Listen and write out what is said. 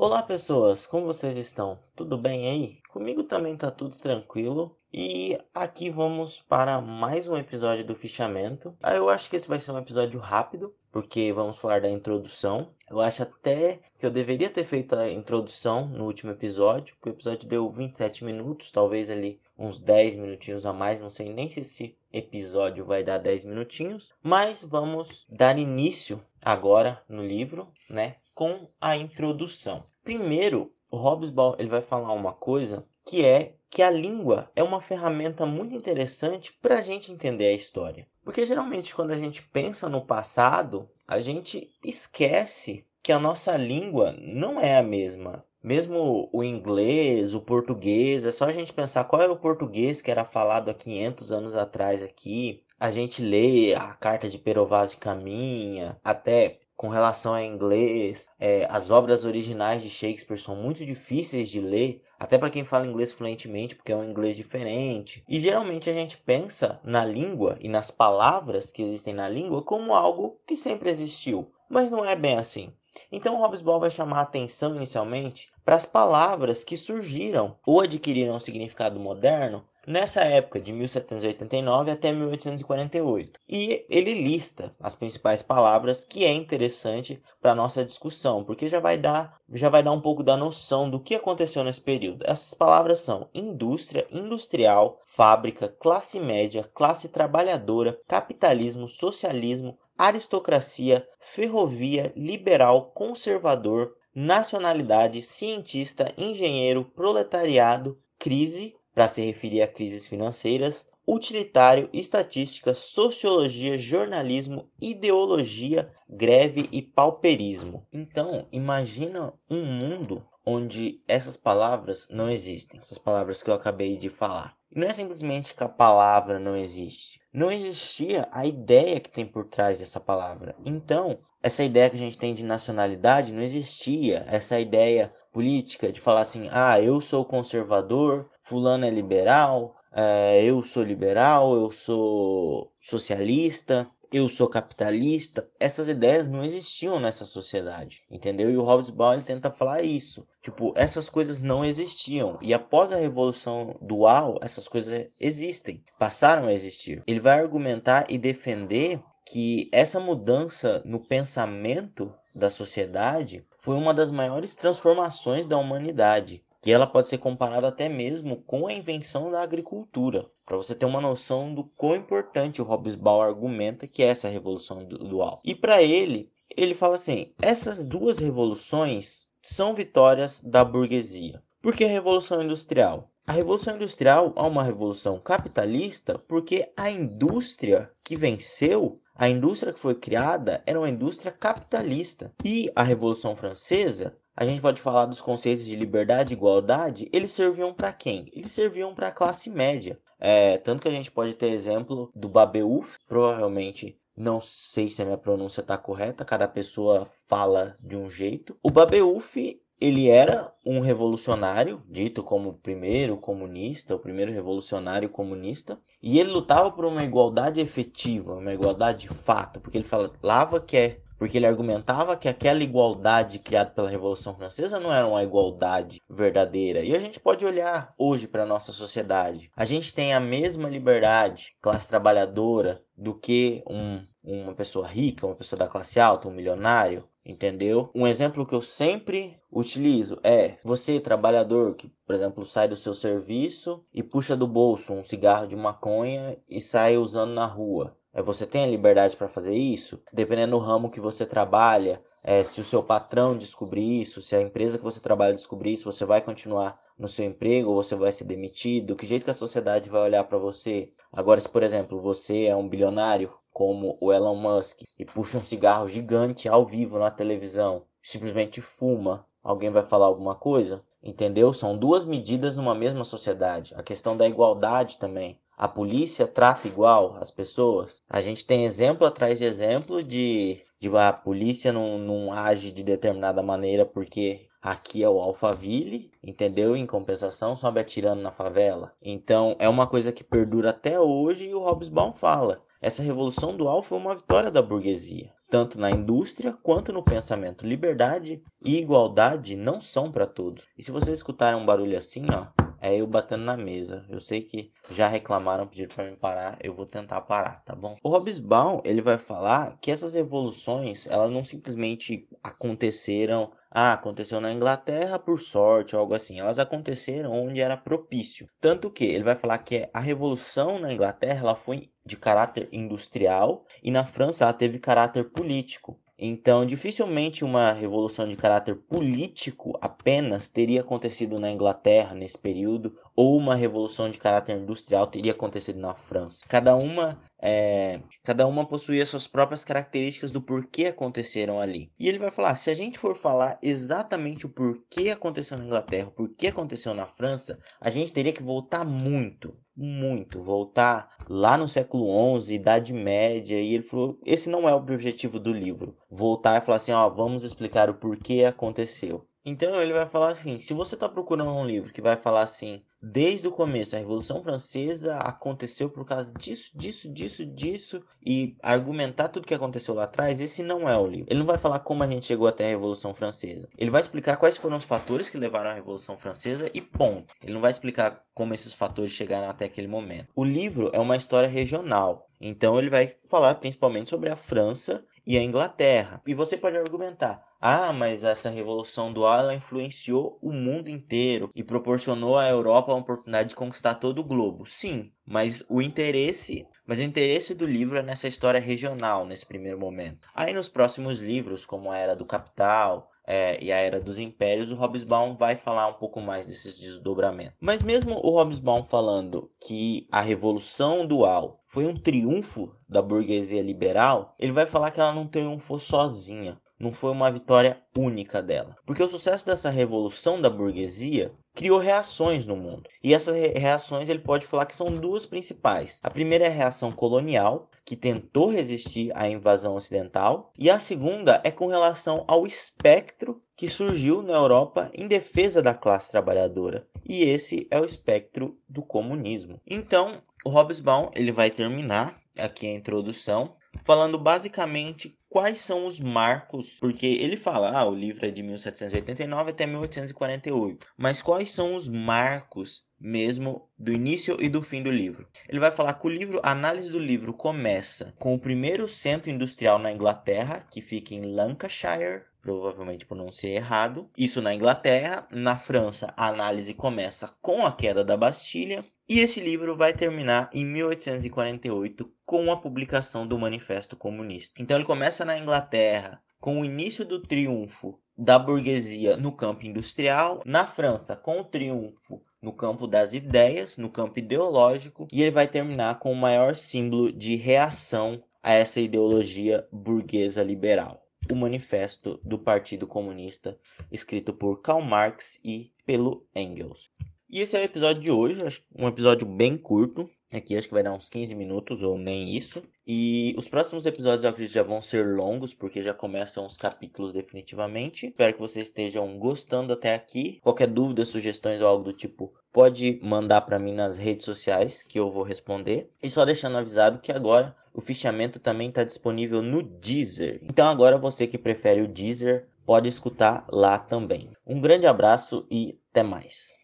Olá pessoas, como vocês estão? Tudo bem aí? Comigo também tá tudo tranquilo. E aqui vamos para mais um episódio do fichamento. Ah, eu acho que esse vai ser um episódio rápido, porque vamos falar da introdução. Eu acho até que eu deveria ter feito a introdução no último episódio, porque o episódio deu 27 minutos, talvez ali uns 10 minutinhos a mais, não sei nem se esse episódio vai dar 10 minutinhos, mas vamos dar início agora no livro, né? com a introdução. Primeiro, o Hobsbawm ele vai falar uma coisa que é que a língua é uma ferramenta muito interessante para a gente entender a história. Porque geralmente quando a gente pensa no passado, a gente esquece que a nossa língua não é a mesma. Mesmo o inglês, o português, é só a gente pensar qual era o português que era falado há 500 anos atrás aqui. A gente lê a carta de Pero Vaz de Caminha, até com relação a inglês. É, as obras originais de Shakespeare são muito difíceis de ler, até para quem fala inglês fluentemente, porque é um inglês diferente. E geralmente a gente pensa na língua e nas palavras que existem na língua como algo que sempre existiu, mas não é bem assim. Então o Hobsbawm vai chamar a atenção inicialmente para as palavras que surgiram ou adquiriram um significado moderno nessa época de 1789 até 1848. E ele lista as principais palavras que é interessante para nossa discussão, porque já vai dar já vai dar um pouco da noção do que aconteceu nesse período. Essas palavras são indústria, industrial, fábrica, classe média, classe trabalhadora, capitalismo, socialismo, aristocracia, ferrovia, liberal, conservador, nacionalidade, cientista, engenheiro, proletariado, crise, para se referir a crises financeiras, utilitário, estatística, sociologia, jornalismo, ideologia, greve e pauperismo. Então, imagina um mundo onde essas palavras não existem, essas palavras que eu acabei de falar. E não é simplesmente que a palavra não existe. Não existia a ideia que tem por trás dessa palavra. Então, essa ideia que a gente tem de nacionalidade não existia. Essa ideia política de falar assim: ah, eu sou conservador, fulano é liberal, é, eu sou liberal, eu sou socialista, eu sou capitalista. Essas ideias não existiam nessa sociedade, entendeu? E o Hobsbawm ele tenta falar isso. Tipo, essas coisas não existiam. E após a Revolução Dual, essas coisas existem, passaram a existir. Ele vai argumentar e defender que essa mudança no pensamento da sociedade foi uma das maiores transformações da humanidade que ela pode ser comparada até mesmo com a invenção da agricultura. Para você ter uma noção do quão importante o Hobsbawm argumenta que é essa revolução dual. E para ele, ele fala assim: essas duas revoluções são vitórias da burguesia. Por que a revolução industrial? A revolução industrial é uma revolução capitalista porque a indústria que venceu a indústria que foi criada era uma indústria capitalista. E a Revolução Francesa a gente pode falar dos conceitos de liberdade e igualdade, eles serviam para quem? Eles serviam para a classe média. É, tanto que a gente pode ter exemplo do Babeuf, provavelmente não sei se a minha pronúncia está correta, cada pessoa fala de um jeito. O Babeuf, ele era um revolucionário, dito como o primeiro comunista, o primeiro revolucionário comunista, e ele lutava por uma igualdade efetiva, uma igualdade de fato, porque ele falava que é porque ele argumentava que aquela igualdade criada pela Revolução Francesa não era uma igualdade verdadeira. E a gente pode olhar hoje para a nossa sociedade. A gente tem a mesma liberdade, classe trabalhadora, do que um, uma pessoa rica, uma pessoa da classe alta, um milionário, entendeu? Um exemplo que eu sempre utilizo é você, trabalhador, que, por exemplo, sai do seu serviço e puxa do bolso um cigarro de maconha e sai usando na rua. É, você tem a liberdade para fazer isso? Dependendo do ramo que você trabalha, é, se o seu patrão descobrir isso, se a empresa que você trabalha descobrir isso, você vai continuar no seu emprego ou você vai ser demitido? Que jeito que a sociedade vai olhar para você? Agora, se por exemplo você é um bilionário como o Elon Musk e puxa um cigarro gigante ao vivo na televisão, simplesmente fuma, alguém vai falar alguma coisa? Entendeu? São duas medidas numa mesma sociedade. A questão da igualdade também a polícia trata igual as pessoas. A gente tem exemplo atrás de exemplo de, de a polícia não, não age de determinada maneira porque aqui é o Alphaville, entendeu? Em compensação, sobe atirando na favela. Então, é uma coisa que perdura até hoje e o Hobsbawm fala. Essa revolução dual foi uma vitória da burguesia. tanto na indústria quanto no pensamento. Liberdade e igualdade não são para todos. E se vocês escutarem um barulho assim, ó, é eu batendo na mesa. Eu sei que já reclamaram, pediram para mim parar, eu vou tentar parar, tá bom? O Hobsbawm, ele vai falar que essas revoluções, elas não simplesmente aconteceram ah, aconteceu na Inglaterra por sorte ou algo assim. Elas aconteceram onde era propício. Tanto que ele vai falar que a revolução na Inglaterra ela foi de caráter industrial e na França ela teve caráter político. Então, dificilmente uma revolução de caráter político apenas teria acontecido na Inglaterra nesse período, ou uma revolução de caráter industrial teria acontecido na França. Cada uma, é, cada uma possuía suas próprias características do porquê aconteceram ali. E ele vai falar: se a gente for falar exatamente o porquê aconteceu na Inglaterra, o porquê aconteceu na França, a gente teria que voltar muito muito, voltar lá no século XI, Idade Média, e ele falou, esse não é o objetivo do livro, voltar e falar assim, ó, vamos explicar o porquê aconteceu. Então ele vai falar assim, se você está procurando um livro que vai falar assim, desde o começo, a Revolução Francesa aconteceu por causa disso, disso, disso, disso, e argumentar tudo que aconteceu lá atrás, esse não é o livro. Ele não vai falar como a gente chegou até a Revolução Francesa. Ele vai explicar quais foram os fatores que levaram à Revolução Francesa e ponto. Ele não vai explicar como esses fatores chegaram até aquele momento. O livro é uma história regional. Então ele vai falar principalmente sobre a França e a Inglaterra. E você pode argumentar: ah, mas essa revolução dual ela influenciou o mundo inteiro e proporcionou à Europa a oportunidade de conquistar todo o globo. Sim, mas o interesse, mas o interesse do livro é nessa história regional nesse primeiro momento. Aí nos próximos livros, como a Era do Capital, é, e a Era dos Impérios, o Hobsbawm vai falar um pouco mais desses desdobramentos. Mas mesmo o Hobsbawm falando que a Revolução Dual foi um triunfo da burguesia liberal, ele vai falar que ela não triunfou sozinha não foi uma vitória única dela. Porque o sucesso dessa revolução da burguesia criou reações no mundo. E essas reações ele pode falar que são duas principais. A primeira é a reação colonial, que tentou resistir à invasão ocidental, e a segunda é com relação ao espectro que surgiu na Europa em defesa da classe trabalhadora. E esse é o espectro do comunismo. Então, o Hobsbawm ele vai terminar aqui a introdução falando basicamente quais são os marcos, porque ele fala, ah, o livro é de 1789 até 1848, mas quais são os marcos mesmo do início e do fim do livro. Ele vai falar que o livro, a análise do livro começa com o primeiro centro industrial na Inglaterra, que fica em Lancashire, provavelmente pronunciei errado. Isso na Inglaterra, na França, a análise começa com a queda da Bastilha, e esse livro vai terminar em 1848 com a publicação do Manifesto Comunista. Então ele começa na Inglaterra com o início do triunfo da burguesia no campo industrial, na França com o triunfo no campo das ideias, no campo ideológico, e ele vai terminar com o maior símbolo de reação a essa ideologia burguesa liberal, o Manifesto do Partido Comunista, escrito por Karl Marx e pelo Engels. E esse é o episódio de hoje, um episódio bem curto. Aqui acho que vai dar uns 15 minutos ou nem isso. E os próximos episódios eu acredito já vão ser longos, porque já começam os capítulos definitivamente. Espero que vocês estejam gostando até aqui. Qualquer dúvida, sugestões ou algo do tipo, pode mandar para mim nas redes sociais que eu vou responder. E só deixando avisado que agora o fichamento também está disponível no Deezer. Então agora você que prefere o Deezer pode escutar lá também. Um grande abraço e até mais.